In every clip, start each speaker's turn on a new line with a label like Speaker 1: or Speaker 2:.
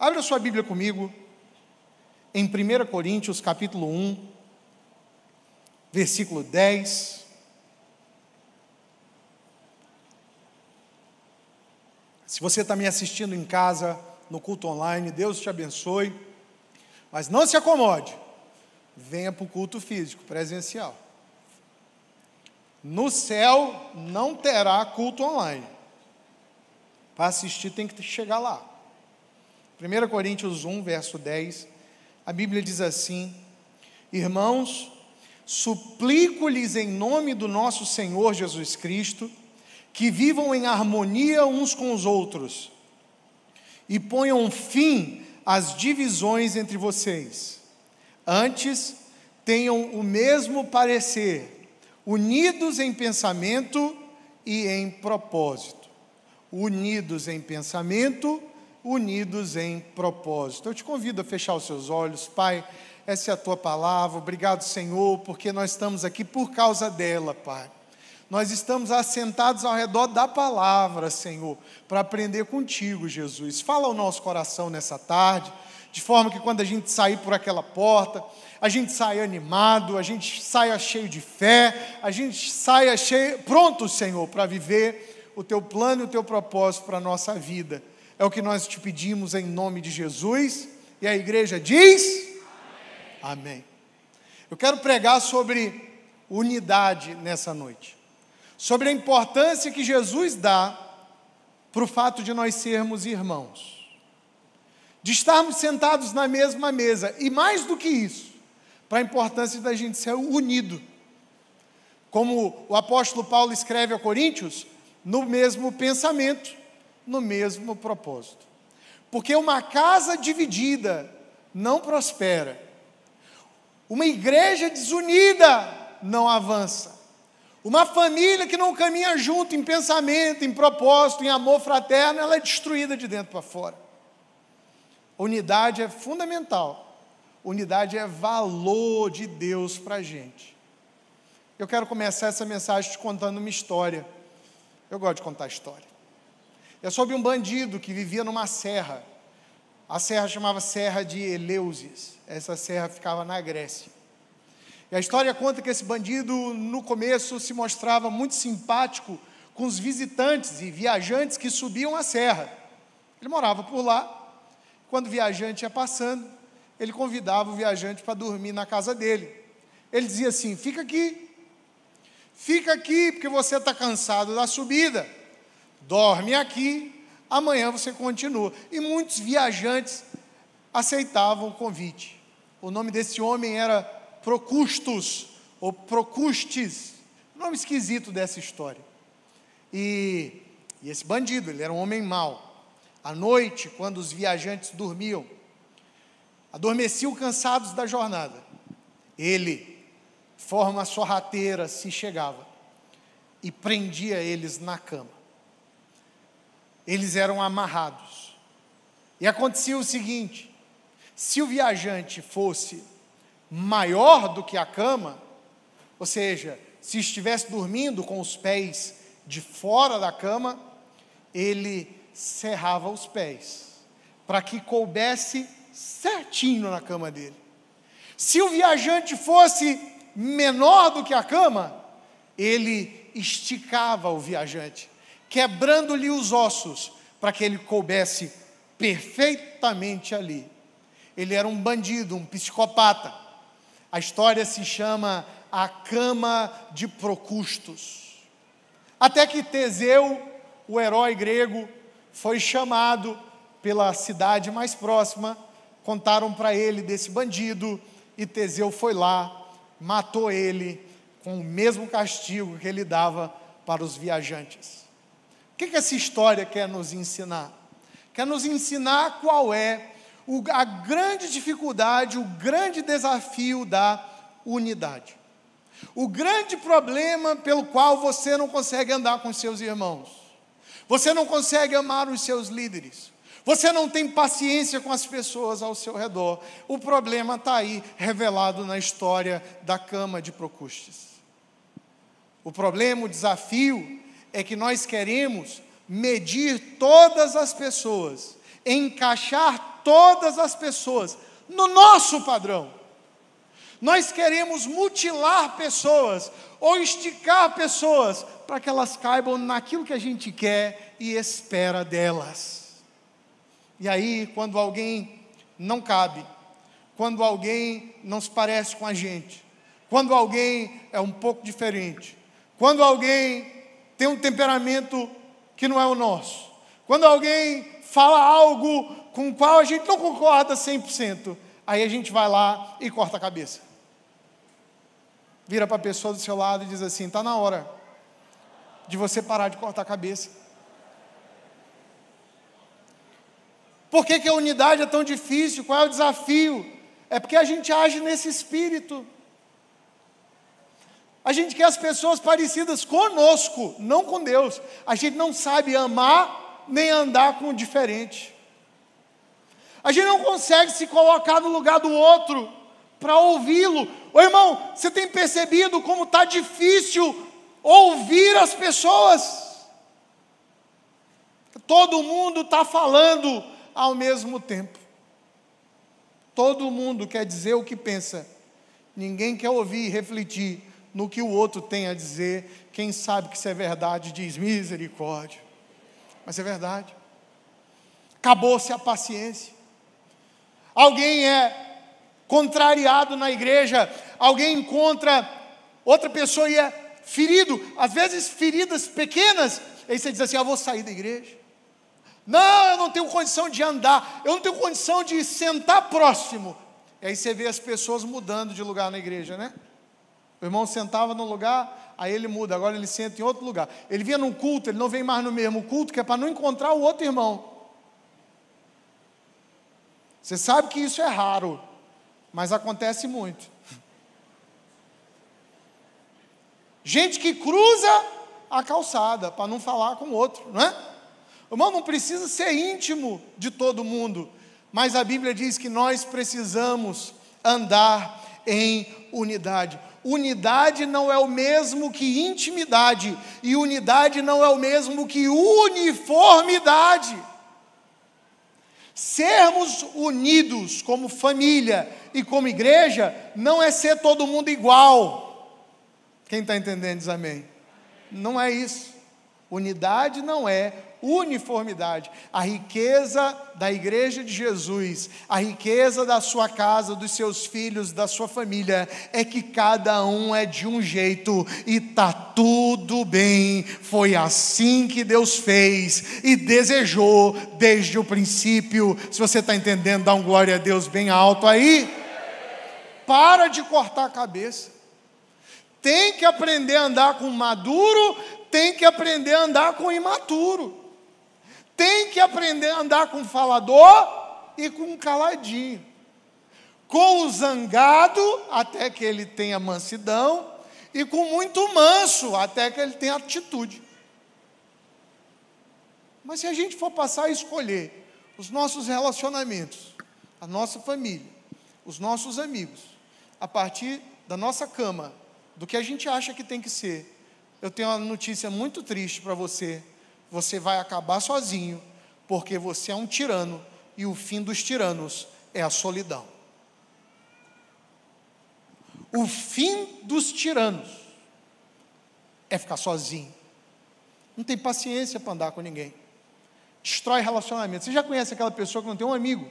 Speaker 1: Abra sua Bíblia comigo em 1 Coríntios, capítulo 1, versículo 10. Se você está me assistindo em casa, no culto online, Deus te abençoe. Mas não se acomode, venha para o culto físico, presencial. No céu não terá culto online. Para assistir tem que chegar lá. 1 Coríntios 1, verso 10, a Bíblia diz assim: Irmãos, suplico-lhes em nome do nosso Senhor Jesus Cristo, que vivam em harmonia uns com os outros e ponham fim às divisões entre vocês. Antes, tenham o mesmo parecer, unidos em pensamento e em propósito. Unidos em pensamento, unidos em propósito. Eu te convido a fechar os seus olhos, Pai. Essa é a tua palavra. Obrigado, Senhor, porque nós estamos aqui por causa dela, Pai. Nós estamos assentados ao redor da palavra, Senhor, para aprender contigo, Jesus. Fala ao nosso coração nessa tarde, de forma que quando a gente sair por aquela porta, a gente saia animado, a gente saia cheio de fé, a gente saia cheio, pronto, Senhor, para viver o teu plano e o teu propósito para a nossa vida. É o que nós te pedimos em nome de Jesus. E a igreja diz: Amém. Amém. Eu quero pregar sobre unidade nessa noite. Sobre a importância que Jesus dá para o fato de nós sermos irmãos. De estarmos sentados na mesma mesa. E mais do que isso, para a importância da gente ser unido. Como o apóstolo Paulo escreve a Coríntios, no mesmo pensamento, no mesmo propósito. Porque uma casa dividida não prospera. Uma igreja desunida não avança. Uma família que não caminha junto em pensamento, em propósito, em amor fraterno, ela é destruída de dentro para fora. Unidade é fundamental. Unidade é valor de Deus para a gente. Eu quero começar essa mensagem te contando uma história. Eu gosto de contar história. É sobre um bandido que vivia numa serra. A serra chamava Serra de Eleusis. Essa serra ficava na Grécia. E a história conta que esse bandido, no começo, se mostrava muito simpático com os visitantes e viajantes que subiam a serra. Ele morava por lá. Quando o viajante ia passando, ele convidava o viajante para dormir na casa dele. Ele dizia assim: fica aqui, fica aqui, porque você está cansado da subida dorme aqui, amanhã você continua. E muitos viajantes aceitavam o convite. O nome desse homem era Procustus, ou Procustes, nome esquisito dessa história. E, e esse bandido, ele era um homem mau. À noite, quando os viajantes dormiam, adormeciam cansados da jornada, ele, forma sorrateira, se chegava e prendia eles na cama eles eram amarrados. E acontecia o seguinte: se o viajante fosse maior do que a cama, ou seja, se estivesse dormindo com os pés de fora da cama, ele cerrava os pés, para que coubesse certinho na cama dele. Se o viajante fosse menor do que a cama, ele esticava o viajante quebrando-lhe os ossos, para que ele coubesse perfeitamente ali. Ele era um bandido, um psicopata. A história se chama A Cama de Procustos. Até que Teseu, o herói grego, foi chamado pela cidade mais próxima, contaram para ele desse bandido, e Teseu foi lá, matou ele com o mesmo castigo que ele dava para os viajantes que, que essa história quer nos ensinar? Quer nos ensinar qual é o, a grande dificuldade, o grande desafio da unidade. O grande problema pelo qual você não consegue andar com seus irmãos. Você não consegue amar os seus líderes. Você não tem paciência com as pessoas ao seu redor. O problema está aí, revelado na história da cama de Procustes. O problema, o desafio, é que nós queremos medir todas as pessoas encaixar todas as pessoas no nosso padrão. Nós queremos mutilar pessoas ou esticar pessoas para que elas caibam naquilo que a gente quer e espera delas. E aí, quando alguém não cabe, quando alguém não se parece com a gente, quando alguém é um pouco diferente, quando alguém tem um temperamento que não é o nosso, quando alguém fala algo com o qual a gente não concorda 100%, aí a gente vai lá e corta a cabeça. Vira para a pessoa do seu lado e diz assim: está na hora de você parar de cortar a cabeça. Por que, que a unidade é tão difícil? Qual é o desafio? É porque a gente age nesse espírito. A gente quer as pessoas parecidas conosco, não com Deus. A gente não sabe amar nem andar com o diferente. A gente não consegue se colocar no lugar do outro para ouvi-lo. Ô irmão, você tem percebido como está difícil ouvir as pessoas? Todo mundo está falando ao mesmo tempo. Todo mundo quer dizer o que pensa. Ninguém quer ouvir e refletir no que o outro tem a dizer. Quem sabe que isso é verdade diz misericórdia. Mas é verdade. Acabou-se a paciência. Alguém é contrariado na igreja, alguém encontra outra pessoa e é ferido, às vezes feridas pequenas, aí você diz assim: ah, Eu vou sair da igreja. Não, eu não tenho condição de andar, eu não tenho condição de sentar próximo. E aí você vê as pessoas mudando de lugar na igreja, né? O irmão sentava num lugar, aí ele muda, agora ele senta em outro lugar. Ele vinha num culto, ele não vem mais no mesmo culto, que é para não encontrar o outro irmão. Você sabe que isso é raro, mas acontece muito. Gente que cruza a calçada para não falar com o outro, não é? Irmão, não precisa ser íntimo de todo mundo, mas a Bíblia diz que nós precisamos andar em unidade. Unidade não é o mesmo que intimidade, e unidade não é o mesmo que uniformidade. Sermos unidos como família e como igreja não é ser todo mundo igual. Quem está entendendo diz amém. Não é isso. Unidade não é uniformidade. A riqueza da igreja de Jesus, a riqueza da sua casa, dos seus filhos, da sua família, é que cada um é de um jeito e tá tudo bem. Foi assim que Deus fez e desejou desde o princípio. Se você está entendendo, dá um glória a Deus bem alto aí. Para de cortar a cabeça. Tem que aprender a andar com maduro, tem que aprender a andar com imaturo tem que aprender a andar com falador e com caladinho. Com o zangado, até que ele tenha mansidão, e com muito manso, até que ele tenha atitude. Mas se a gente for passar a escolher os nossos relacionamentos, a nossa família, os nossos amigos, a partir da nossa cama, do que a gente acha que tem que ser, eu tenho uma notícia muito triste para você você vai acabar sozinho, porque você é um tirano e o fim dos tiranos é a solidão. O fim dos tiranos é ficar sozinho. Não tem paciência para andar com ninguém. Destrói relacionamento. Você já conhece aquela pessoa que não tem um amigo?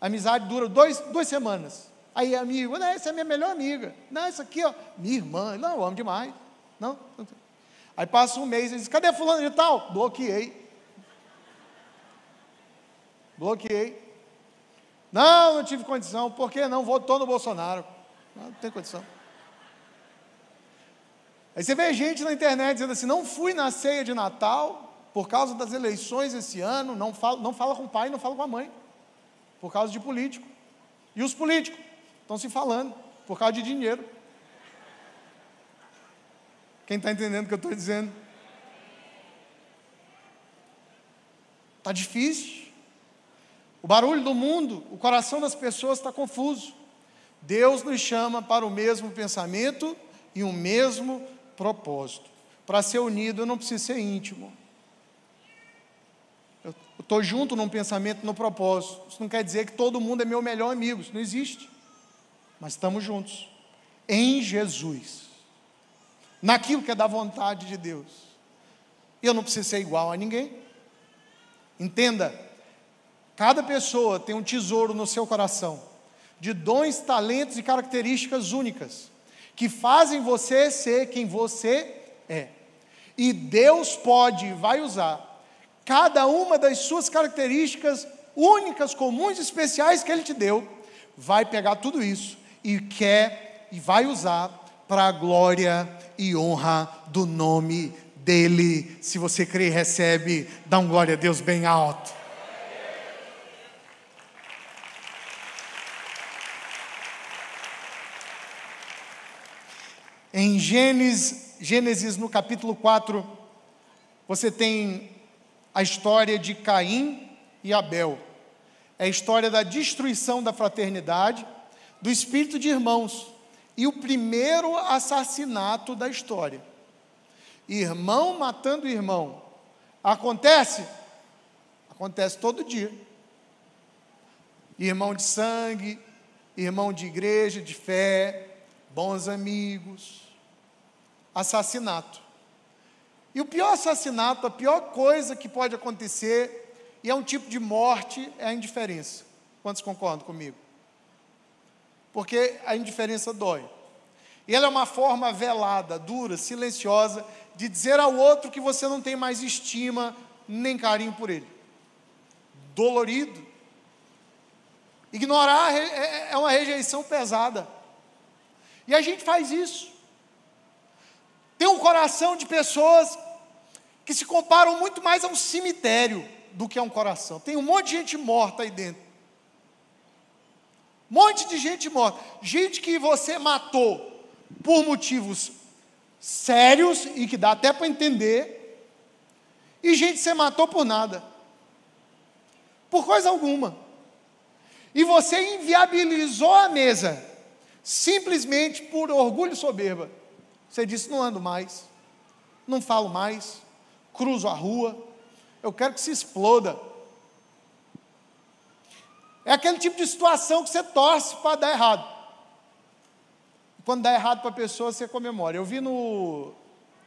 Speaker 1: A amizade dura dois, duas semanas. Aí, amigo, não, essa é a minha melhor amiga. Não, essa aqui, ó, minha irmã. Não, eu amo demais. Não, não Aí passa um mês e diz: cadê fulano de tal? Bloqueei. Bloqueei. Não, não tive condição. Por que não? Votou no Bolsonaro. Não, não tem condição. Aí você vê gente na internet dizendo assim: não fui na ceia de Natal por causa das eleições esse ano, não fala, não fala com o pai, não fala com a mãe, por causa de político. E os políticos estão se falando por causa de dinheiro. Quem está entendendo o que eu estou dizendo? Está difícil. O barulho do mundo, o coração das pessoas está confuso. Deus nos chama para o mesmo pensamento e o mesmo propósito. Para ser unido, eu não preciso ser íntimo. Eu, estou junto num pensamento, no propósito. Isso não quer dizer que todo mundo é meu melhor amigo, isso não existe. Mas estamos juntos, em Jesus, naquilo que é da vontade de Deus. E eu não preciso ser igual a ninguém. Entenda, cada pessoa tem um tesouro no seu coração, de dons, talentos e características únicas, que fazem você ser quem você é. E Deus pode e vai usar cada uma das suas características únicas, comuns, especiais que Ele te deu, vai pegar tudo isso e quer e vai usar para a glória e honra do nome dele. Se você crê e recebe, dá um glória a Deus bem alto. Em Gênesis, Gênesis, no capítulo 4, você tem a história de Caim e Abel. É a história da destruição da fraternidade, do espírito de irmãos e o primeiro assassinato da história. Irmão matando irmão. Acontece? Acontece todo dia. Irmão de sangue, irmão de igreja, de fé, bons amigos. Assassinato. E o pior assassinato, a pior coisa que pode acontecer, e é um tipo de morte, é a indiferença. Quantos concordam comigo? Porque a indiferença dói. E ela é uma forma velada, dura, silenciosa, de dizer ao outro que você não tem mais estima nem carinho por ele. Dolorido. Ignorar é, é, é uma rejeição pesada. E a gente faz isso. Tem um coração de pessoas que se comparam muito mais a um cemitério do que a um coração. Tem um monte de gente morta aí dentro. Um monte de gente morta. Gente que você matou por motivos sérios e que dá até para entender. E gente que você matou por nada. Por coisa alguma. E você inviabilizou a mesa simplesmente por orgulho soberba. Você disse: não ando mais, não falo mais, cruzo a rua, eu quero que se exploda. É aquele tipo de situação que você torce para dar errado. Quando dá errado para a pessoa, você comemora. Eu vi no,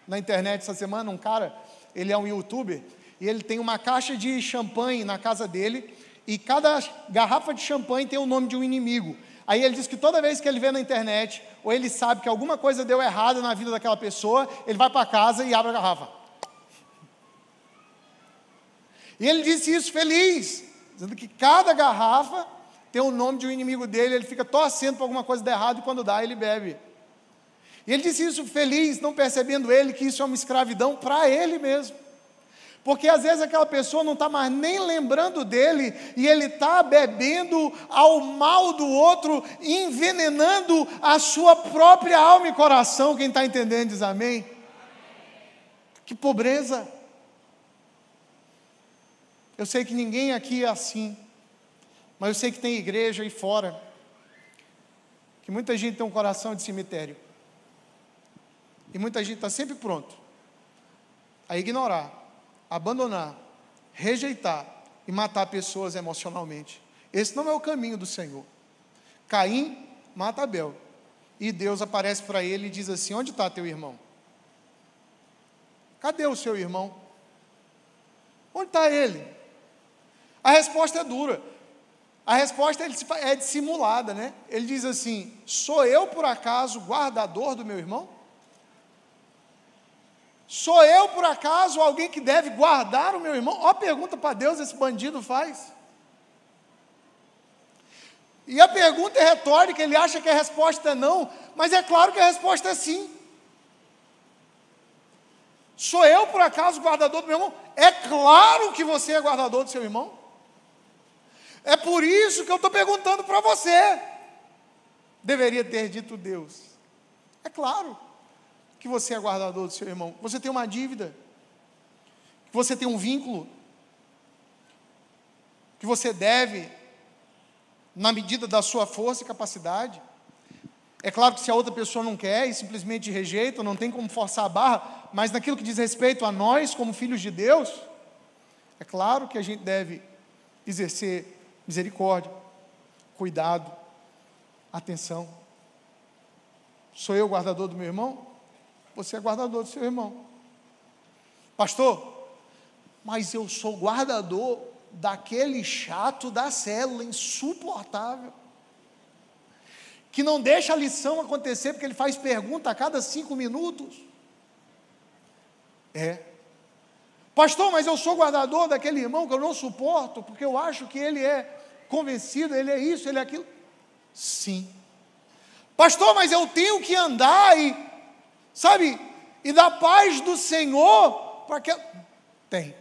Speaker 1: na internet essa semana um cara, ele é um youtuber, e ele tem uma caixa de champanhe na casa dele, e cada garrafa de champanhe tem o nome de um inimigo. Aí ele diz que toda vez que ele vê na internet, ou ele sabe que alguma coisa deu errado na vida daquela pessoa, ele vai para casa e abre a garrafa. E ele disse isso feliz, dizendo que cada garrafa tem o nome de um inimigo dele, ele fica torcendo para alguma coisa dar errado e quando dá, ele bebe. E ele disse isso feliz, não percebendo ele que isso é uma escravidão para ele mesmo. Porque às vezes aquela pessoa não está mais nem lembrando dele e ele está bebendo ao mal do outro, envenenando a sua própria alma e coração. Quem está entendendo diz amém. Que pobreza. Eu sei que ninguém aqui é assim, mas eu sei que tem igreja aí fora, que muita gente tem um coração de cemitério, e muita gente está sempre pronto a ignorar abandonar, rejeitar e matar pessoas emocionalmente. Esse não é o caminho do Senhor. Caim mata Abel. E Deus aparece para ele e diz assim: Onde está teu irmão? Cadê o seu irmão? Onde está ele? A resposta é dura. A resposta é dissimulada, né? Ele diz assim: Sou eu por acaso guardador do meu irmão? Sou eu, por acaso, alguém que deve guardar o meu irmão? Ó, pergunta para Deus esse bandido faz. E a pergunta é retórica, ele acha que a resposta é não, mas é claro que a resposta é sim. Sou eu, por acaso, guardador do meu irmão? É claro que você é guardador do seu irmão. É por isso que eu estou perguntando para você. Deveria ter dito Deus. É claro que você é guardador do seu irmão. Você tem uma dívida. Que você tem um vínculo. Que você deve, na medida da sua força e capacidade. É claro que se a outra pessoa não quer e simplesmente rejeita, não tem como forçar a barra, mas naquilo que diz respeito a nós, como filhos de Deus, É claro que a gente deve exercer misericórdia, cuidado, atenção. Sou eu guardador do meu irmão? Você é guardador do seu irmão. Pastor, mas eu sou guardador daquele chato da célula, insuportável, que não deixa a lição acontecer porque ele faz pergunta a cada cinco minutos. É. Pastor, mas eu sou guardador daquele irmão que eu não suporto, porque eu acho que ele é convencido, ele é isso, ele é aquilo. Sim. Pastor, mas eu tenho que andar e, sabe, e dar paz do Senhor para que. Tem.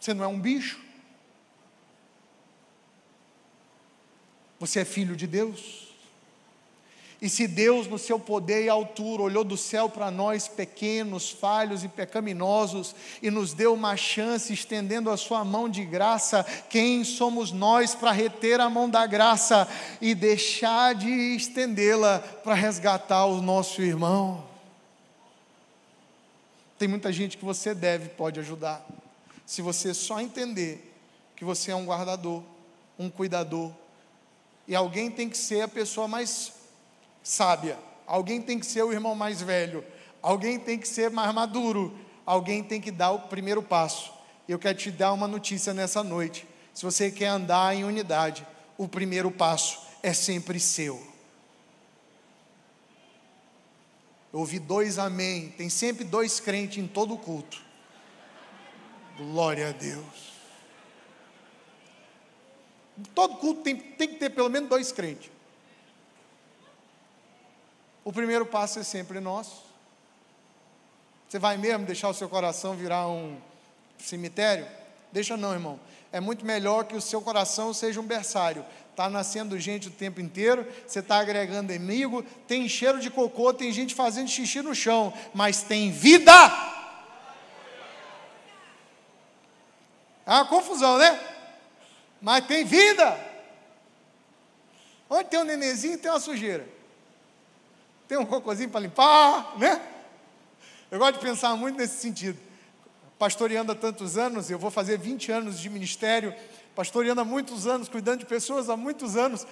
Speaker 1: Você não é um bicho. Você é filho de Deus. E se Deus, no seu poder e altura, olhou do céu para nós, pequenos, falhos e pecaminosos, e nos deu uma chance, estendendo a sua mão de graça, quem somos nós para reter a mão da graça e deixar de estendê-la para resgatar o nosso irmão? Tem muita gente que você deve, pode ajudar, se você só entender que você é um guardador, um cuidador, e alguém tem que ser a pessoa mais sábia, alguém tem que ser o irmão mais velho, alguém tem que ser mais maduro, alguém tem que dar o primeiro passo. Eu quero te dar uma notícia nessa noite. Se você quer andar em unidade, o primeiro passo é sempre seu. Eu ouvi dois amém. Tem sempre dois crentes em todo culto. Glória a Deus. Todo culto tem, tem que ter pelo menos dois crentes. O primeiro passo é sempre nosso. Você vai mesmo deixar o seu coração virar um cemitério? Deixa não, irmão. É muito melhor que o seu coração seja um berçário. Está nascendo gente o tempo inteiro, você está agregando inimigo, tem cheiro de cocô, tem gente fazendo xixi no chão, mas tem vida. É uma confusão, né? Mas tem vida. Onde tem um nenenzinho, tem uma sujeira tem um cocôzinho para limpar, né? Eu gosto de pensar muito nesse sentido. Pastoreando há tantos anos, eu vou fazer 20 anos de ministério, pastoreando há muitos anos, cuidando de pessoas há muitos anos.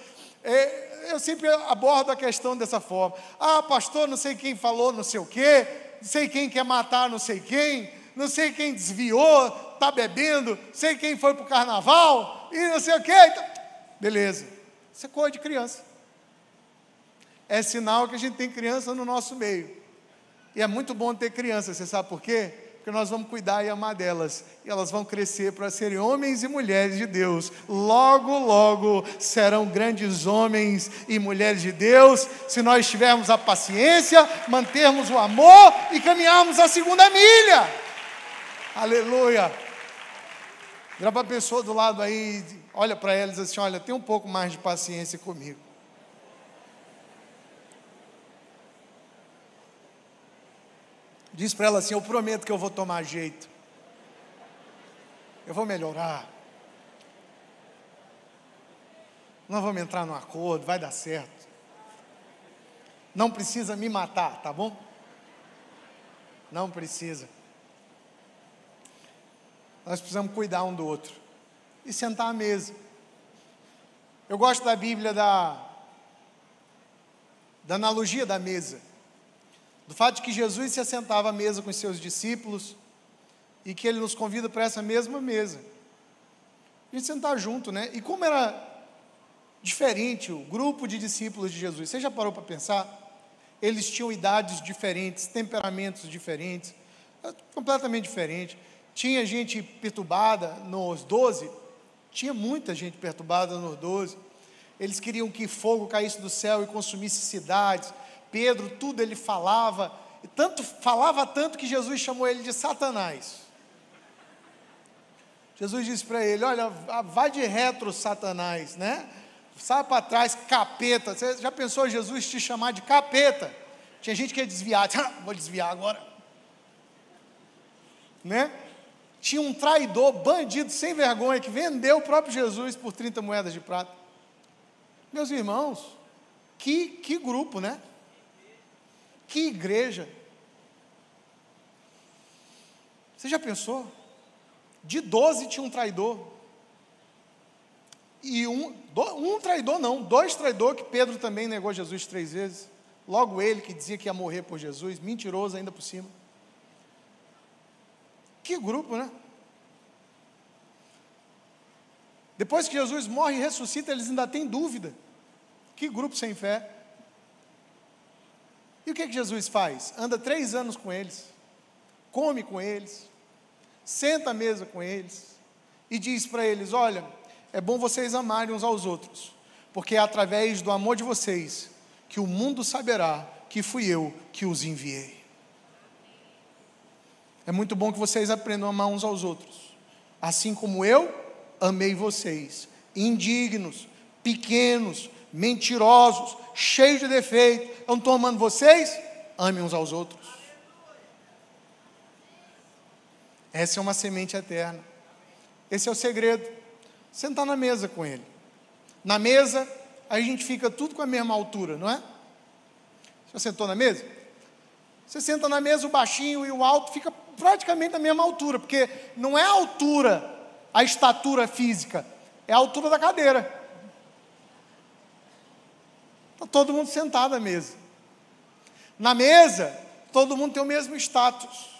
Speaker 1: É, eu sempre abordo a questão dessa forma. Ah, pastor, não sei quem falou não sei o quê, não sei quem quer matar não sei quem, não sei quem desviou, está bebendo, sei quem foi para o carnaval, e não sei o quê. Então, beleza. Isso é coisa de criança é sinal que a gente tem criança no nosso meio. E é muito bom ter criança, você sabe por quê? Porque nós vamos cuidar e amar delas. E elas vão crescer para serem homens e mulheres de Deus. Logo, logo serão grandes homens e mulheres de Deus, se nós tivermos a paciência, mantermos o amor e caminharmos a segunda milha. Aleluia. Grava a pessoa do lado aí, olha para ela e diz assim: Olha, tem um pouco mais de paciência comigo. Diz para ela assim: Eu prometo que eu vou tomar jeito. Eu vou melhorar. Nós vamos entrar num acordo, vai dar certo. Não precisa me matar, tá bom? Não precisa. Nós precisamos cuidar um do outro e sentar à mesa. Eu gosto da Bíblia da, da analogia da mesa do fato de que Jesus se assentava à mesa com os seus discípulos e que ele nos convida para essa mesma mesa. A gente sentar junto, né? E como era diferente o grupo de discípulos de Jesus. Você já parou para pensar? Eles tinham idades diferentes, temperamentos diferentes, completamente diferente. Tinha gente perturbada nos doze, tinha muita gente perturbada nos doze. Eles queriam que fogo caísse do céu e consumisse cidades. Pedro, tudo ele falava, e tanto falava tanto que Jesus chamou ele de Satanás. Jesus disse para ele: Olha, vai de retro, Satanás, né? Sai para trás, capeta. Você já pensou Jesus te chamar de capeta? Tinha gente que ia desviar, ah, vou desviar agora. Né? Tinha um traidor, bandido sem vergonha, que vendeu o próprio Jesus por 30 moedas de prata. Meus irmãos, que, que grupo, né? Que igreja! Você já pensou? De doze tinha um traidor. E um, um traidor não, dois traidores, que Pedro também negou Jesus três vezes. Logo ele que dizia que ia morrer por Jesus, mentiroso ainda por cima. Que grupo, né? Depois que Jesus morre e ressuscita, eles ainda têm dúvida. Que grupo sem fé. E o que, que Jesus faz? Anda três anos com eles, come com eles, senta à mesa com eles e diz para eles: Olha, é bom vocês amarem uns aos outros, porque é através do amor de vocês que o mundo saberá que fui eu que os enviei. É muito bom que vocês aprendam a amar uns aos outros, assim como eu amei vocês, indignos, pequenos, mentirosos, cheios de defeito. Eu não estou amando vocês? Amem uns aos outros. Essa é uma semente eterna. Esse é o segredo. Sentar na mesa com ele. Na mesa, a gente fica tudo com a mesma altura, não é? Você sentou na mesa? Você senta na mesa, o baixinho e o alto fica praticamente na mesma altura, porque não é a altura, a estatura física, é a altura da cadeira. Está todo mundo sentado à mesa. Na mesa, todo mundo tem o mesmo status.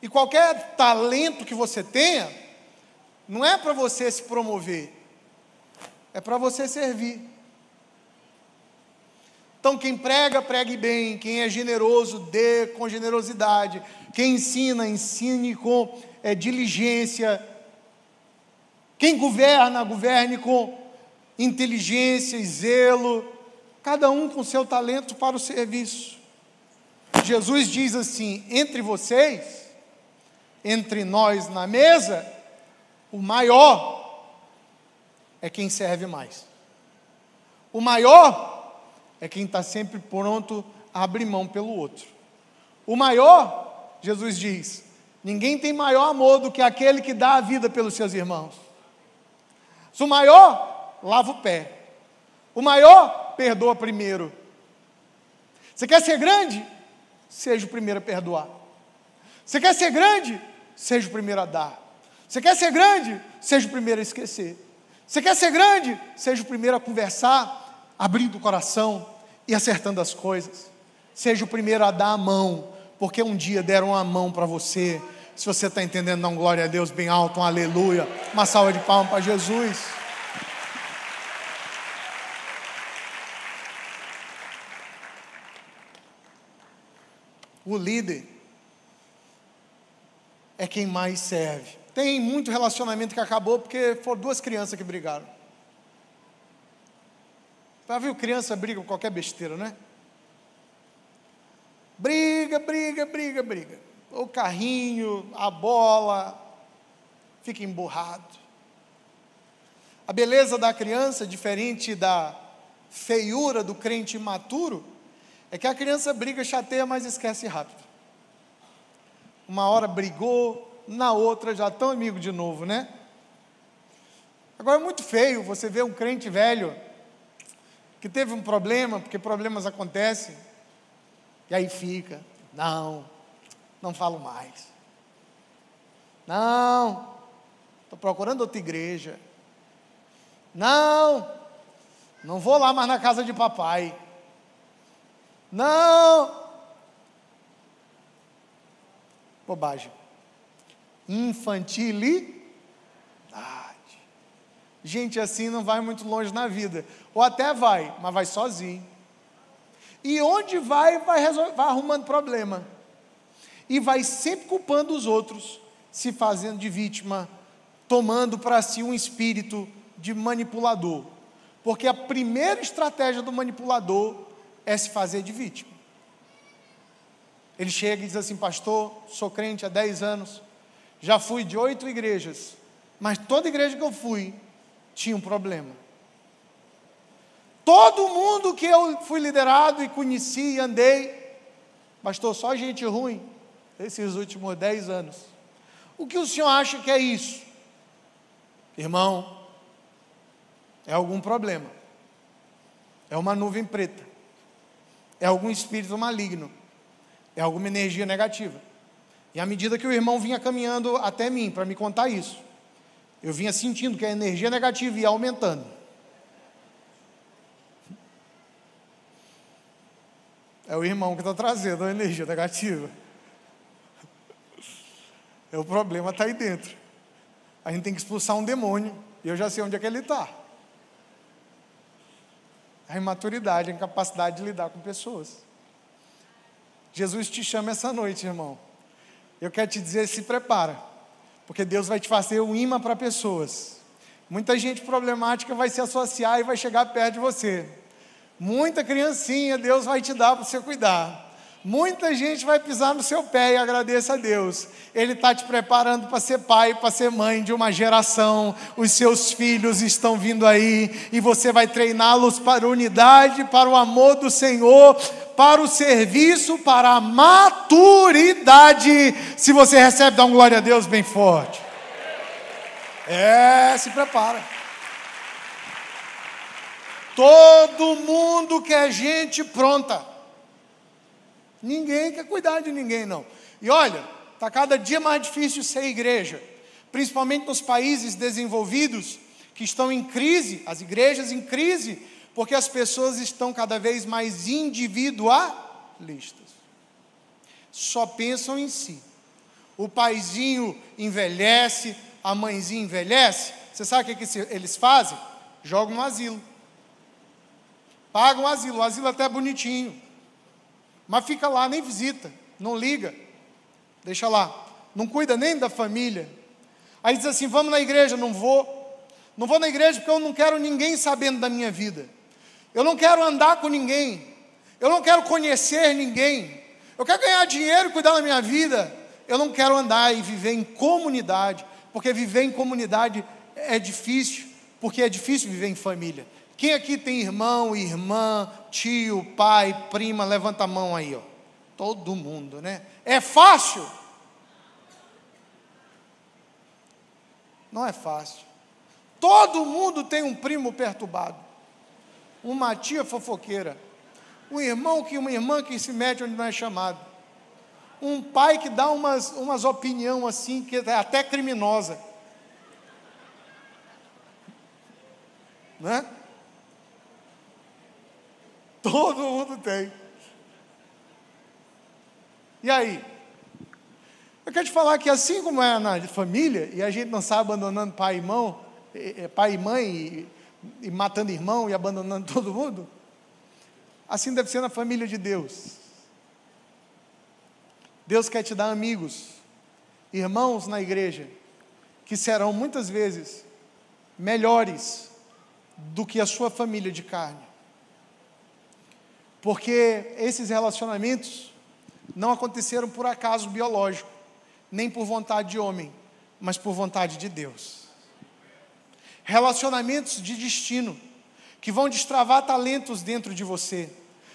Speaker 1: E qualquer talento que você tenha, não é para você se promover, é para você servir. Então, quem prega, pregue bem. Quem é generoso, dê com generosidade. Quem ensina, ensine com é, diligência. Quem governa, governe com inteligência e zelo cada um com seu talento para o serviço. Jesus diz assim: entre vocês, entre nós na mesa, o maior é quem serve mais. O maior é quem está sempre pronto a abrir mão pelo outro. O maior, Jesus diz, ninguém tem maior amor do que aquele que dá a vida pelos seus irmãos. O maior lava o pé. O maior perdoa primeiro. Você quer ser grande? Seja o primeiro a perdoar. Você quer ser grande? Seja o primeiro a dar. Você quer ser grande? Seja o primeiro a esquecer. Você quer ser grande? Seja o primeiro a conversar, abrindo o coração e acertando as coisas. Seja o primeiro a dar a mão, porque um dia deram a mão para você. Se você está entendendo, dá um glória a Deus bem alto, um aleluia. Uma salva de palmas para Jesus. O líder é quem mais serve. Tem muito relacionamento que acabou porque foram duas crianças que brigaram. Já viu criança briga com qualquer besteira, né? Briga, briga, briga, briga. O carrinho, a bola, fica emburrado. A beleza da criança, diferente da feiura do crente imaturo, é que a criança briga, chateia, mas esquece rápido. Uma hora brigou, na outra já tão amigo de novo, né? Agora é muito feio você ver um crente velho que teve um problema, porque problemas acontecem, e aí fica, não, não falo mais. Não, estou procurando outra igreja. Não, não vou lá mais na casa de papai. Não! Bobagem. Infantilidade. Gente assim não vai muito longe na vida. Ou até vai, mas vai sozinho. E onde vai, vai, resolver, vai arrumando problema. E vai sempre culpando os outros, se fazendo de vítima, tomando para si um espírito de manipulador. Porque a primeira estratégia do manipulador é se fazer de vítima. Ele chega e diz assim: Pastor, sou crente há 10 anos, já fui de oito igrejas, mas toda igreja que eu fui tinha um problema. Todo mundo que eu fui liderado e conheci e andei, pastor, só gente ruim, esses últimos 10 anos. O que o senhor acha que é isso? Irmão, é algum problema, é uma nuvem preta é algum espírito maligno, é alguma energia negativa. E à medida que o irmão vinha caminhando até mim para me contar isso, eu vinha sentindo que a energia negativa ia aumentando. É o irmão que está trazendo a energia negativa. É o problema está aí dentro. A gente tem que expulsar um demônio. E eu já sei onde é que ele está. A imaturidade, a incapacidade de lidar com pessoas. Jesus te chama essa noite, irmão. Eu quero te dizer, se prepara. Porque Deus vai te fazer um imã para pessoas. Muita gente problemática vai se associar e vai chegar perto de você. Muita criancinha Deus vai te dar para você cuidar. Muita gente vai pisar no seu pé e agradeça a Deus. Ele está te preparando para ser pai, para ser mãe de uma geração. Os seus filhos estão vindo aí e você vai treiná-los para a unidade, para o amor do Senhor, para o serviço, para a maturidade. Se você recebe, dá um glória a Deus bem forte. É, se prepara. Todo mundo quer gente pronta. Ninguém quer cuidar de ninguém, não. E olha, está cada dia mais difícil ser igreja, principalmente nos países desenvolvidos que estão em crise, as igrejas em crise, porque as pessoas estão cada vez mais individualistas. Só pensam em si. O paizinho envelhece, a mãezinha envelhece. Você sabe o que, que eles fazem? Jogam no asilo. Pagam o asilo. O asilo até é bonitinho. Mas fica lá, nem visita, não liga, deixa lá, não cuida nem da família. Aí diz assim: vamos na igreja, não vou. Não vou na igreja porque eu não quero ninguém sabendo da minha vida. Eu não quero andar com ninguém. Eu não quero conhecer ninguém. Eu quero ganhar dinheiro e cuidar da minha vida. Eu não quero andar e viver em comunidade, porque viver em comunidade é difícil, porque é difícil viver em família. Quem aqui tem irmão, irmã, tio, pai, prima, levanta a mão aí, ó. Todo mundo, né? É fácil? Não é fácil. Todo mundo tem um primo perturbado, uma tia fofoqueira, um irmão que uma irmã que se mete onde não é chamado, um pai que dá umas, umas opinião assim que é até criminosa, né? Todo mundo tem. E aí? Eu quero te falar que assim como é na família, e a gente não sai abandonando pai e irmão, pai e mãe, e, e matando irmão e abandonando todo mundo, assim deve ser na família de Deus. Deus quer te dar amigos, irmãos na igreja, que serão muitas vezes melhores do que a sua família de carne. Porque esses relacionamentos não aconteceram por acaso biológico, nem por vontade de homem, mas por vontade de Deus. Relacionamentos de destino, que vão destravar talentos dentro de você,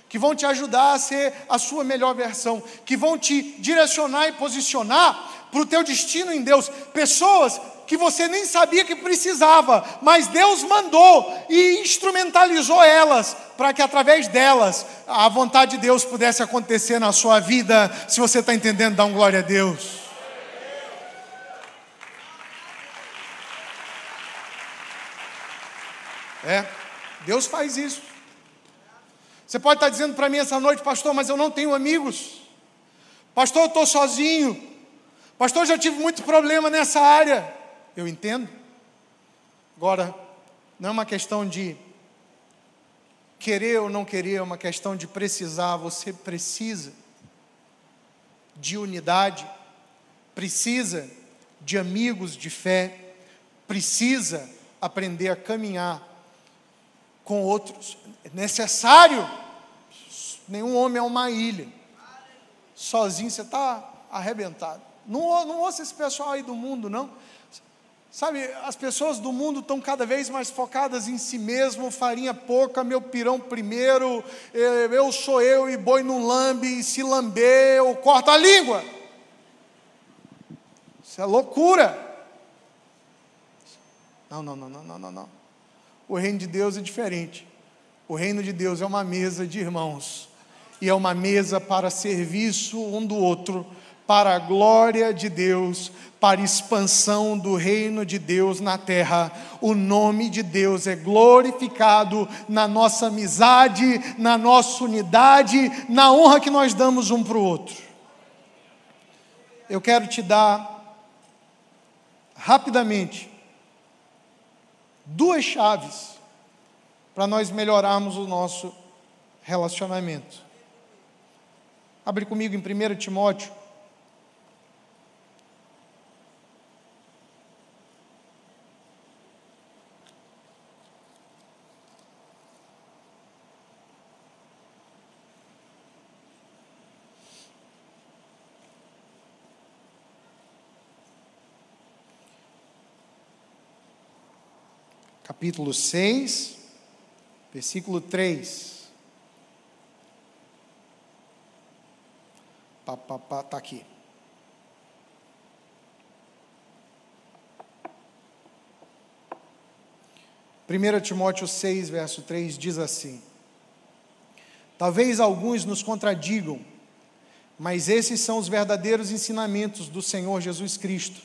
Speaker 1: que vão te ajudar a ser a sua melhor versão, que vão te direcionar e posicionar para o teu destino em Deus. Pessoas que você nem sabia que precisava, mas Deus mandou e instrumentalizou elas para que através delas a vontade de Deus pudesse acontecer na sua vida. Se você está entendendo, dá um glória a Deus. É, Deus faz isso. Você pode estar dizendo para mim essa noite, pastor, mas eu não tenho amigos. Pastor, eu estou sozinho. Pastor, eu já tive muito problema nessa área. Eu entendo. Agora, não é uma questão de querer ou não querer, é uma questão de precisar. Você precisa de unidade, precisa de amigos de fé, precisa aprender a caminhar com outros. É necessário. Nenhum homem é uma ilha. Sozinho você está arrebentado. Não, não ouça esse pessoal aí do mundo, não. Sabe, as pessoas do mundo estão cada vez mais focadas em si mesmo, farinha pouca, meu pirão primeiro, eh, eu sou eu e boi no lambe, e se lamber eu corto a língua. Isso é loucura. Não, não, não, não, não, não. O reino de Deus é diferente. O reino de Deus é uma mesa de irmãos, e é uma mesa para serviço um do outro, para a glória de Deus, para a expansão do reino de Deus na terra. O nome de Deus é glorificado na nossa amizade, na nossa unidade, na honra que nós damos um para o outro. Eu quero te dar rapidamente duas chaves para nós melhorarmos o nosso relacionamento. Abre comigo em 1 Timóteo capítulo 6, versículo 3. Está aqui. Primeiro Timóteo 6, verso 3 diz assim: Talvez alguns nos contradigam, mas esses são os verdadeiros ensinamentos do Senhor Jesus Cristo,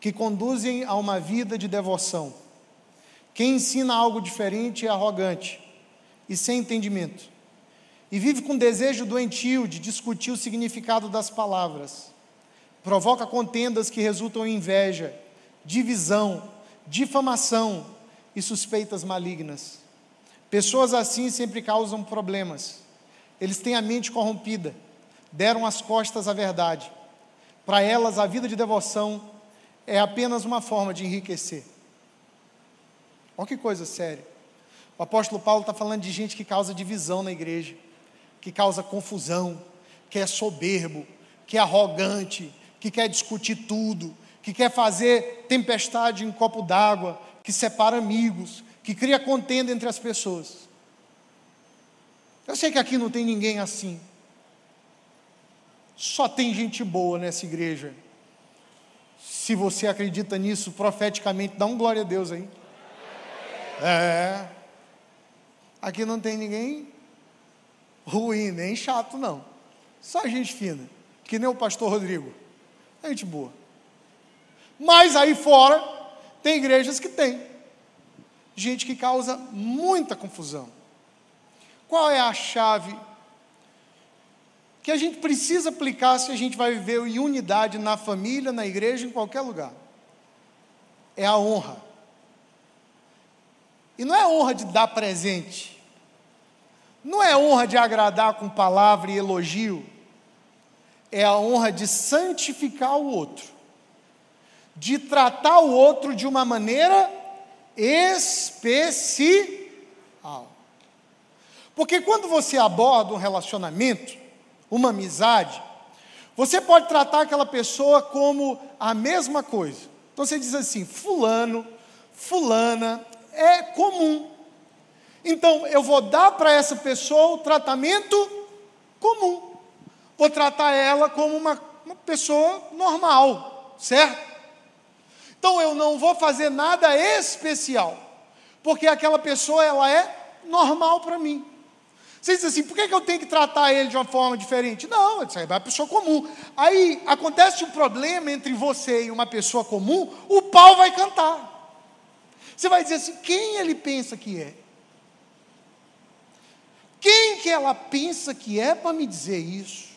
Speaker 1: que conduzem a uma vida de devoção quem ensina algo diferente é arrogante e sem entendimento, e vive com desejo doentio de discutir o significado das palavras. Provoca contendas que resultam em inveja, divisão, difamação e suspeitas malignas. Pessoas assim sempre causam problemas. Eles têm a mente corrompida, deram as costas à verdade. Para elas, a vida de devoção é apenas uma forma de enriquecer. Olha que coisa séria. O apóstolo Paulo está falando de gente que causa divisão na igreja, que causa confusão, que é soberbo, que é arrogante, que quer discutir tudo, que quer fazer tempestade em copo d'água, que separa amigos, que cria contenda entre as pessoas. Eu sei que aqui não tem ninguém assim. Só tem gente boa nessa igreja. Se você acredita nisso profeticamente, dá um glória a Deus aí. É. Aqui não tem ninguém ruim, nem chato, não. Só gente fina. Que nem o pastor Rodrigo. Gente boa. Mas aí fora, tem igrejas que tem. Gente que causa muita confusão. Qual é a chave que a gente precisa aplicar se a gente vai viver em unidade na família, na igreja, em qualquer lugar? É a honra. E não é honra de dar presente. Não é honra de agradar com palavra e elogio. É a honra de santificar o outro. De tratar o outro de uma maneira especial. Porque quando você aborda um relacionamento, uma amizade, você pode tratar aquela pessoa como a mesma coisa. Então você diz assim: Fulano, Fulana, comum. Então, eu vou dar para essa pessoa o tratamento comum. Vou tratar ela como uma, uma pessoa normal, certo? Então, eu não vou fazer nada especial, porque aquela pessoa ela é normal para mim. Você diz assim, por que, que eu tenho que tratar ele de uma forma diferente? Não, isso é uma pessoa comum. Aí acontece um problema entre você e uma pessoa comum, o pau vai cantar. Você vai dizer assim: quem ele pensa que é? Quem que ela pensa que é para me dizer isso?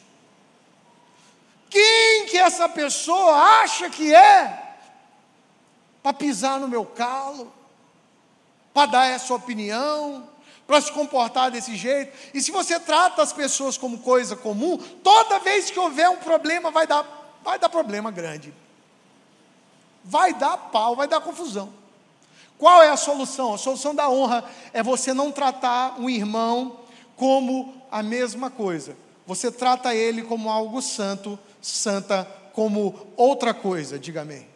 Speaker 1: Quem que essa pessoa acha que é para pisar no meu calo? Para dar essa opinião? Para se comportar desse jeito? E se você trata as pessoas como coisa comum, toda vez que houver um problema, vai dar, vai dar problema grande. Vai dar pau, vai dar confusão. Qual é a solução? A solução da honra é você não tratar um irmão como a mesma coisa. Você trata ele como algo santo, santa como outra coisa, diga amém.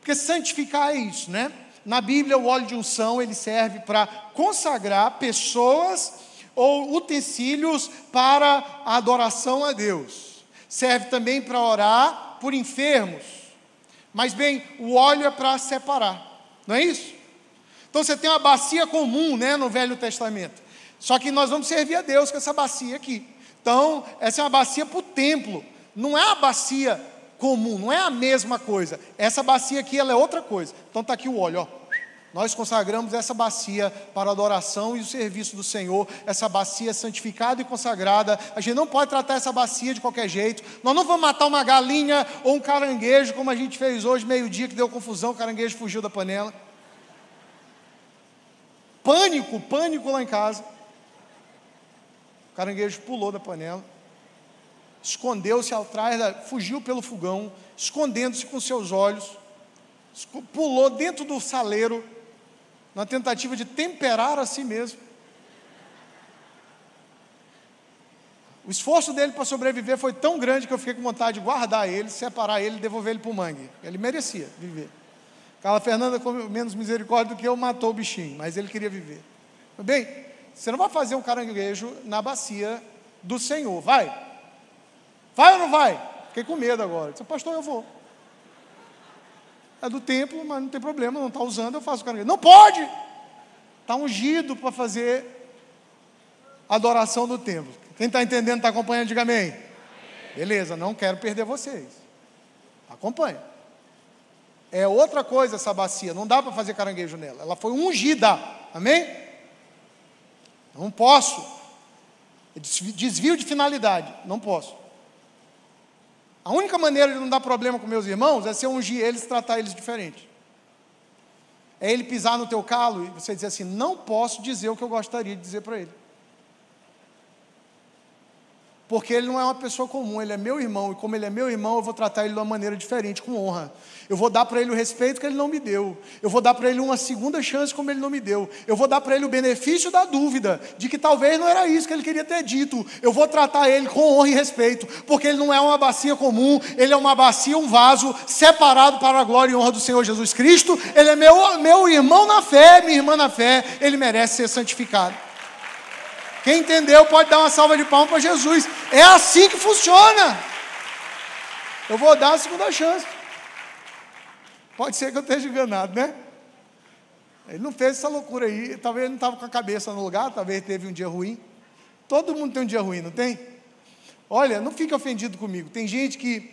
Speaker 1: Porque santificar é isso, né? Na Bíblia, o óleo de unção ele serve para consagrar pessoas ou utensílios para a adoração a Deus. Serve também para orar por enfermos. Mas bem, o óleo é para separar. Não é isso? Então você tem uma bacia comum, né, no Velho Testamento. Só que nós vamos servir a Deus com essa bacia aqui. Então, essa é uma bacia para o templo. não é a bacia comum, não é a mesma coisa. Essa bacia aqui ela é outra coisa. Então está aqui o óleo, ó. Nós consagramos essa bacia para a adoração e o serviço do Senhor, essa bacia santificada e consagrada. A gente não pode tratar essa bacia de qualquer jeito. Nós não vamos matar uma galinha ou um caranguejo, como a gente fez hoje, meio-dia, que deu confusão, o caranguejo fugiu da panela. Pânico, pânico lá em casa. O caranguejo pulou da panela, escondeu-se atrás, da, fugiu pelo fogão, escondendo-se com seus olhos, pulou dentro do saleiro na tentativa de temperar a si mesmo. O esforço dele para sobreviver foi tão grande que eu fiquei com vontade de guardar ele, separar ele e devolver ele para o mangue. Ele merecia viver. Carla Fernanda, com menos misericórdia do que eu, matou o bichinho, mas ele queria viver. Bem, você não vai fazer um caranguejo na bacia do Senhor, vai? Vai ou não vai? Fiquei com medo agora. Disse, pastor, eu vou é do templo, mas não tem problema, não está usando, eu faço caranguejo. Não pode! Está ungido para fazer adoração do templo. Quem está entendendo, está acompanhando, diga amém. Beleza, não quero perder vocês. Acompanha. É outra coisa essa bacia, não dá para fazer caranguejo nela. Ela foi ungida, amém? Não posso. Desvio de finalidade, não posso. A única maneira de não dar problema com meus irmãos é se eu ungir eles e tratar eles diferente. É ele pisar no teu calo e você dizer assim: não posso dizer o que eu gostaria de dizer para ele. Porque ele não é uma pessoa comum, ele é meu irmão, e como ele é meu irmão, eu vou tratar ele de uma maneira diferente, com honra. Eu vou dar para ele o respeito que ele não me deu. Eu vou dar para ele uma segunda chance como ele não me deu. Eu vou dar para ele o benefício da dúvida, de que talvez não era isso que ele queria ter dito. Eu vou tratar ele com honra e respeito, porque ele não é uma bacia comum, ele é uma bacia, um vaso separado para a glória e honra do Senhor Jesus Cristo. Ele é meu, meu irmão na fé, minha irmã na fé, ele merece ser santificado. Quem entendeu pode dar uma salva de palmas para Jesus. É assim que funciona. Eu vou dar a segunda chance. Pode ser que eu esteja enganado, né? Ele não fez essa loucura aí. Talvez ele não estava com a cabeça no lugar, talvez teve um dia ruim. Todo mundo tem um dia ruim, não tem? Olha, não fique ofendido comigo. Tem gente que.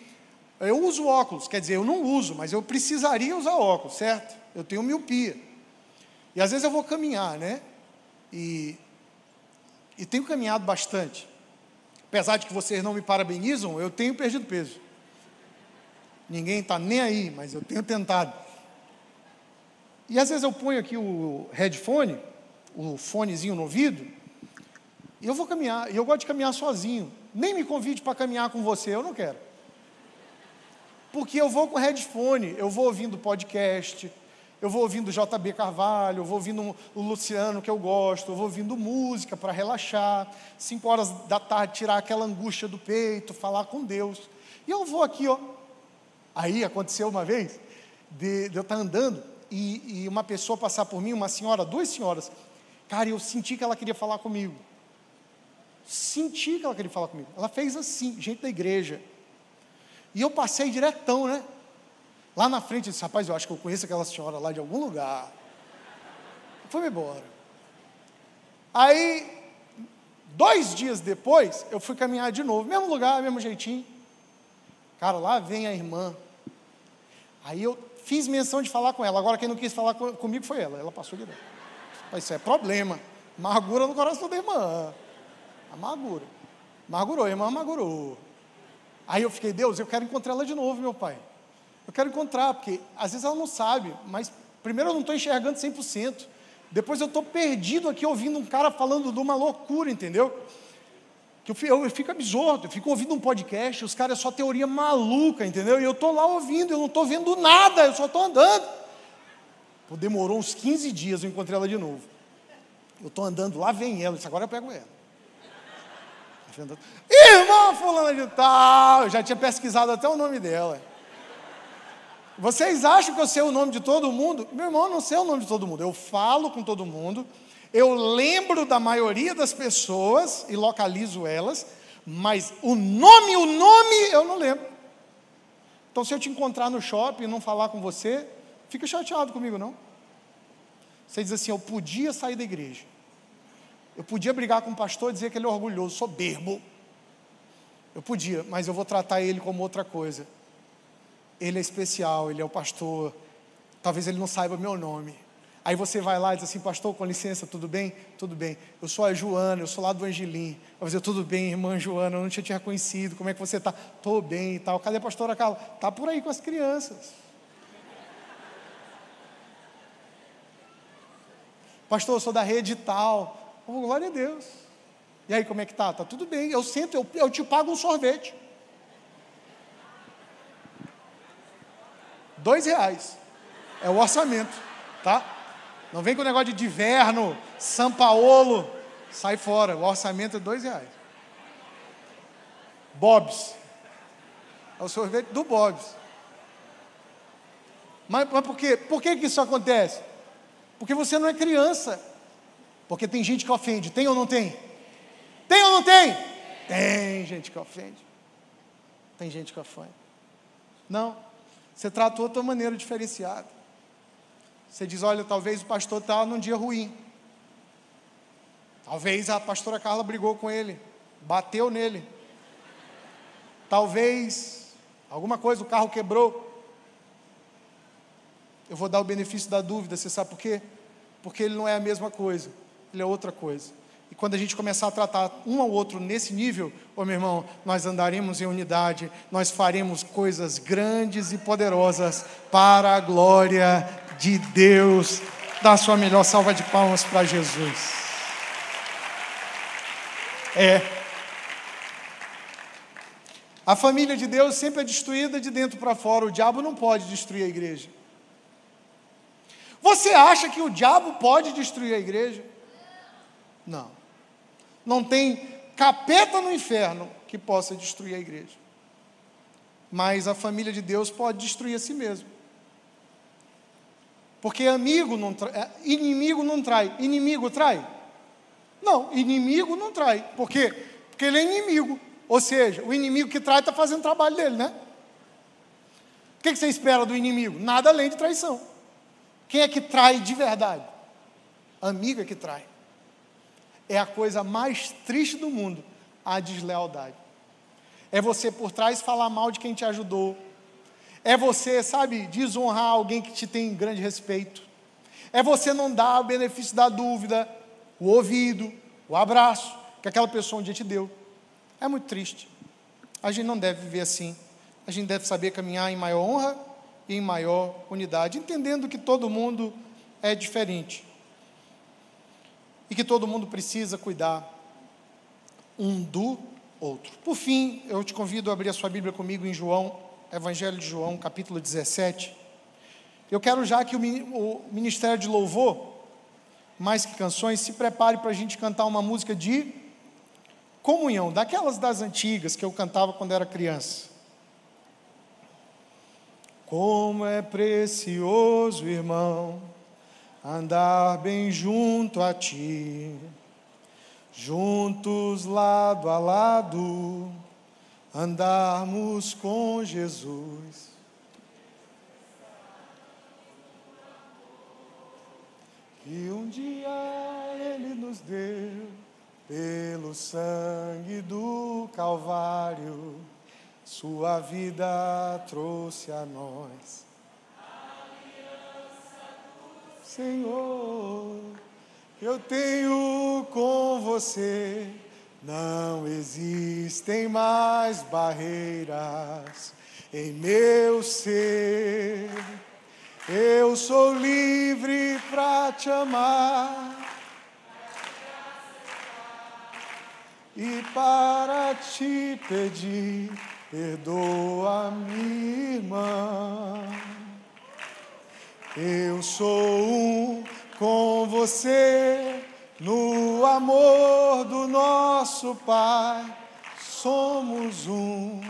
Speaker 1: Eu uso óculos, quer dizer, eu não uso, mas eu precisaria usar óculos, certo? Eu tenho miopia. E às vezes eu vou caminhar, né? E e tenho caminhado bastante. Apesar de que vocês não me parabenizam, eu tenho perdido peso. Ninguém está nem aí, mas eu tenho tentado. E às vezes eu ponho aqui o headphone, o fonezinho no ouvido, e eu vou caminhar. E eu gosto de caminhar sozinho. Nem me convide para caminhar com você, eu não quero. Porque eu vou com headphone, eu vou ouvindo podcast, eu vou ouvindo JB Carvalho, eu vou ouvindo o Luciano que eu gosto, eu vou ouvindo música para relaxar, cinco horas da tarde tirar aquela angústia do peito, falar com Deus. E eu vou aqui, ó. Aí aconteceu uma vez de, de eu estar andando e, e uma pessoa passar por mim, uma senhora, duas senhoras. Cara, eu senti que ela queria falar comigo. Senti que ela queria falar comigo. Ela fez assim, gente da igreja. E eu passei diretão, né? Lá na frente, eu disse, rapaz, eu acho que eu conheço aquela senhora lá de algum lugar. Fui-me embora. Aí, dois dias depois, eu fui caminhar de novo, mesmo lugar, mesmo jeitinho. Cara, lá vem a irmã. Aí eu fiz menção de falar com ela. Agora, quem não quis falar comigo foi ela. Ela passou direto. Isso é problema. Amargura no coração da irmã. Amargura. Amargurou, a irmã amargurou. Aí eu fiquei, Deus, eu quero encontrar ela de novo, meu pai. Eu quero encontrar, porque às vezes ela não sabe, mas primeiro eu não estou enxergando 100%. Depois eu estou perdido aqui ouvindo um cara falando de uma loucura, entendeu? Que eu, eu, fico absorto, eu fico ouvindo um podcast, os caras é só teoria maluca, entendeu? E eu estou lá ouvindo, eu não estou vendo nada, eu só estou andando. Pô, demorou uns 15 dias, eu encontrei ela de novo. Eu estou andando, lá vem ela, disse, agora eu pego ela. Irmã fulana de tal, eu já tinha pesquisado até o nome dela. Vocês acham que eu sei o nome de todo mundo? Meu irmão, eu não sei o nome de todo mundo. Eu falo com todo mundo, eu lembro da maioria das pessoas e localizo elas, mas o nome, o nome, eu não lembro. Então, se eu te encontrar no shopping e não falar com você, fica chateado comigo, não. Você diz assim: eu podia sair da igreja, eu podia brigar com o pastor e dizer que ele é orgulhoso, soberbo. Eu podia, mas eu vou tratar ele como outra coisa. Ele é especial, ele é o pastor. Talvez ele não saiba meu nome. Aí você vai lá e diz assim, pastor, com licença, tudo bem? Tudo bem. Eu sou a Joana, eu sou lá do Angelim. Vou dizer, tudo bem, irmã Joana, eu não tinha te reconhecido, como é que você está? Estou bem e tal. Cadê a pastora Carla? Está por aí com as crianças. Pastor, eu sou da rede tal. Oh, glória a Deus. E aí, como é que tá? Tá tudo bem. Eu sento, eu, eu te pago um sorvete. Dois reais. É o orçamento, tá? Não vem com o negócio de inverno, São Paulo. Sai fora. O orçamento é dois reais. Bob's. É o sorvete do Bob's. Mas, mas por quê? Por que, que isso acontece? Porque você não é criança. Porque tem gente que ofende. Tem ou não tem? Tem ou não tem? Tem gente que ofende. Tem gente que ofende. Não. Você tratou de outra maneira diferenciada. Você diz: olha, talvez o pastor está num dia ruim. Talvez a pastora Carla brigou com ele, bateu nele. Talvez alguma coisa, o carro quebrou. Eu vou dar o benefício da dúvida, você sabe por quê? Porque ele não é a mesma coisa, ele é outra coisa. E quando a gente começar a tratar um ao outro nesse nível, ô meu irmão, nós andaremos em unidade, nós faremos coisas grandes e poderosas para a glória de Deus. Dá sua melhor salva de palmas para Jesus. É. A família de Deus sempre é destruída de dentro para fora. O diabo não pode destruir a igreja. Você acha que o diabo pode destruir a igreja? Não. Não tem capeta no inferno que possa destruir a igreja. Mas a família de Deus pode destruir a si mesmo. Porque amigo não é, inimigo não trai. Inimigo trai? Não, inimigo não trai. Por quê? Porque ele é inimigo. Ou seja, o inimigo que trai está fazendo o trabalho dele, né? O que você espera do inimigo? Nada além de traição. Quem é que trai de verdade? Amigo é que trai. É a coisa mais triste do mundo, a deslealdade. É você por trás falar mal de quem te ajudou. É você, sabe, desonrar alguém que te tem grande respeito. É você não dar o benefício da dúvida, o ouvido, o abraço que aquela pessoa um dia te deu. É muito triste. A gente não deve viver assim. A gente deve saber caminhar em maior honra em maior unidade, entendendo que todo mundo é diferente e que todo mundo precisa cuidar um do outro. Por fim, eu te convido a abrir a sua Bíblia comigo em João, Evangelho de João, capítulo 17. Eu quero já que o Ministério de Louvor, mais que canções, se prepare para a gente cantar uma música de comunhão, daquelas das antigas que eu cantava quando era criança. Como é precioso, irmão, andar bem junto a ti, juntos lado a lado, andarmos com Jesus. Que um dia Ele nos deu pelo sangue do Calvário sua vida trouxe a nós. Senhor, eu tenho com você, não existem mais barreiras em meu ser. Eu sou livre para te amar e para te pedir Perdoa, minha irmã. Eu sou um com você no amor do nosso Pai. Somos um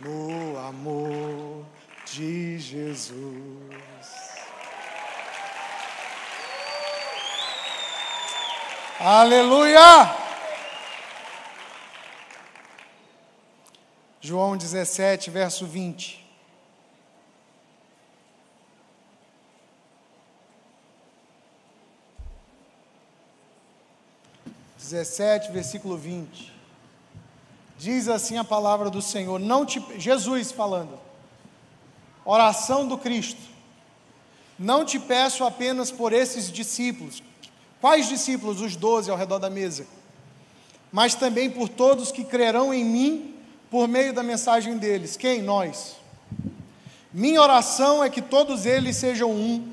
Speaker 1: no amor de Jesus. Aleluia! João 17, verso 20. Dezessete, versículo 20. Diz assim a palavra do Senhor, não te Jesus falando. Oração do Cristo. Não te peço apenas por esses discípulos. Quais discípulos? Os doze ao redor da mesa. Mas também por todos que crerão em mim por meio da mensagem deles. Quem? Nós. Minha oração é que todos eles sejam um,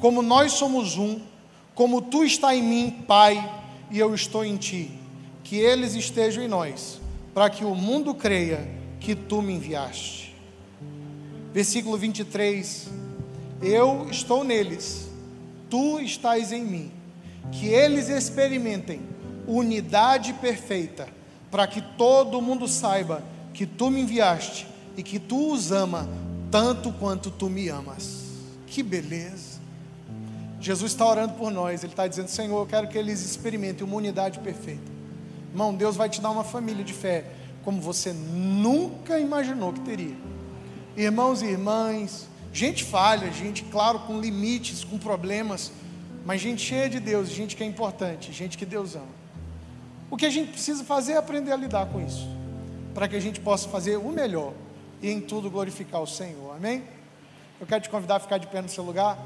Speaker 1: como nós somos um, como tu está em mim, Pai, e eu estou em ti. Que eles estejam em nós, para que o mundo creia que tu me enviaste. Versículo 23. Eu estou neles, tu estás em mim. Que eles experimentem unidade perfeita, para que todo mundo saiba que tu me enviaste e que tu os ama tanto quanto tu me amas. Que beleza! Jesus está orando por nós, Ele está dizendo: Senhor, eu quero que eles experimentem uma unidade perfeita. Irmão, Deus vai te dar uma família de fé, como você nunca imaginou que teria. Irmãos e irmãs, gente falha, gente, claro, com limites, com problemas, mas gente cheia de Deus, gente que é importante, gente que Deus ama. O que a gente precisa fazer é aprender a lidar com isso, para que a gente possa fazer o melhor e em tudo glorificar o Senhor. Amém? Eu quero te convidar a ficar de pé no seu lugar.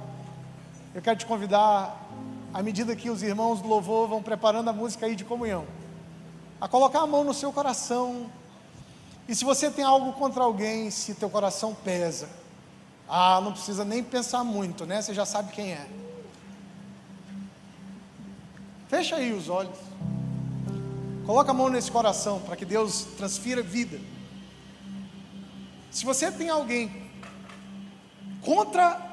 Speaker 1: Eu quero te convidar, à medida que os irmãos do louvor vão preparando a música aí de comunhão, a colocar a mão no seu coração. E se você tem algo contra alguém, se teu coração pesa, ah, não precisa nem pensar muito, né? Você já sabe quem é. Fecha aí os olhos. Coloca a mão nesse coração para que Deus transfira vida. Se você tem alguém contra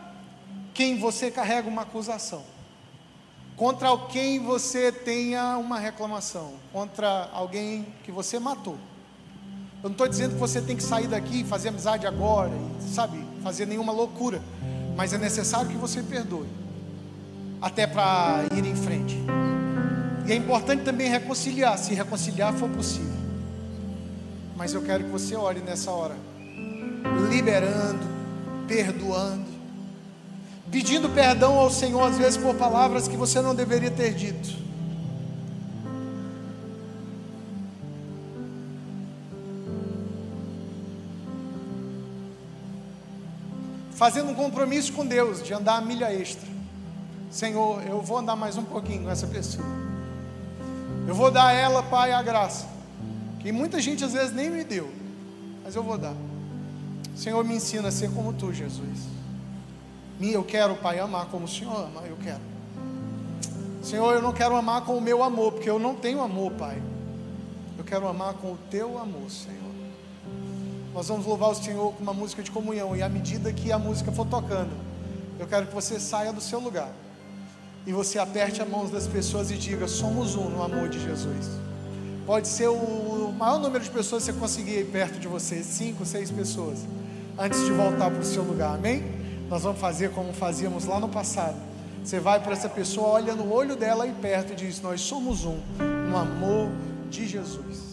Speaker 1: quem você carrega uma acusação, contra quem você tenha uma reclamação, contra alguém que você matou. Eu não estou dizendo que você tem que sair daqui e fazer amizade agora, e, sabe, fazer nenhuma loucura, mas é necessário que você perdoe, até para ir em frente. E é importante também reconciliar, se reconciliar for possível. Mas eu quero que você ore nessa hora, liberando, perdoando, pedindo perdão ao Senhor, às vezes por palavras que você não deveria ter dito. Fazendo um compromisso com Deus de andar a milha extra. Senhor, eu vou andar mais um pouquinho com essa pessoa. Eu vou dar a ela, Pai, a graça, que muita gente às vezes nem me deu, mas eu vou dar. Senhor, me ensina a ser como tu, Jesus. Eu quero, Pai, amar como o Senhor ama, eu quero. Senhor, eu não quero amar com o meu amor, porque eu não tenho amor, Pai. Eu quero amar com o teu amor, Senhor. Nós vamos louvar o Senhor com uma música de comunhão, e à medida que a música for tocando, eu quero que você saia do seu lugar e você aperte a mão das pessoas e diga: somos um no amor de Jesus. Pode ser o maior número de pessoas que você conseguir ir perto de você, cinco, seis pessoas, antes de voltar para o seu lugar, amém? Nós vamos fazer como fazíamos lá no passado. Você vai para essa pessoa, olha no olho dela aí perto e diz: Nós somos um no amor de Jesus.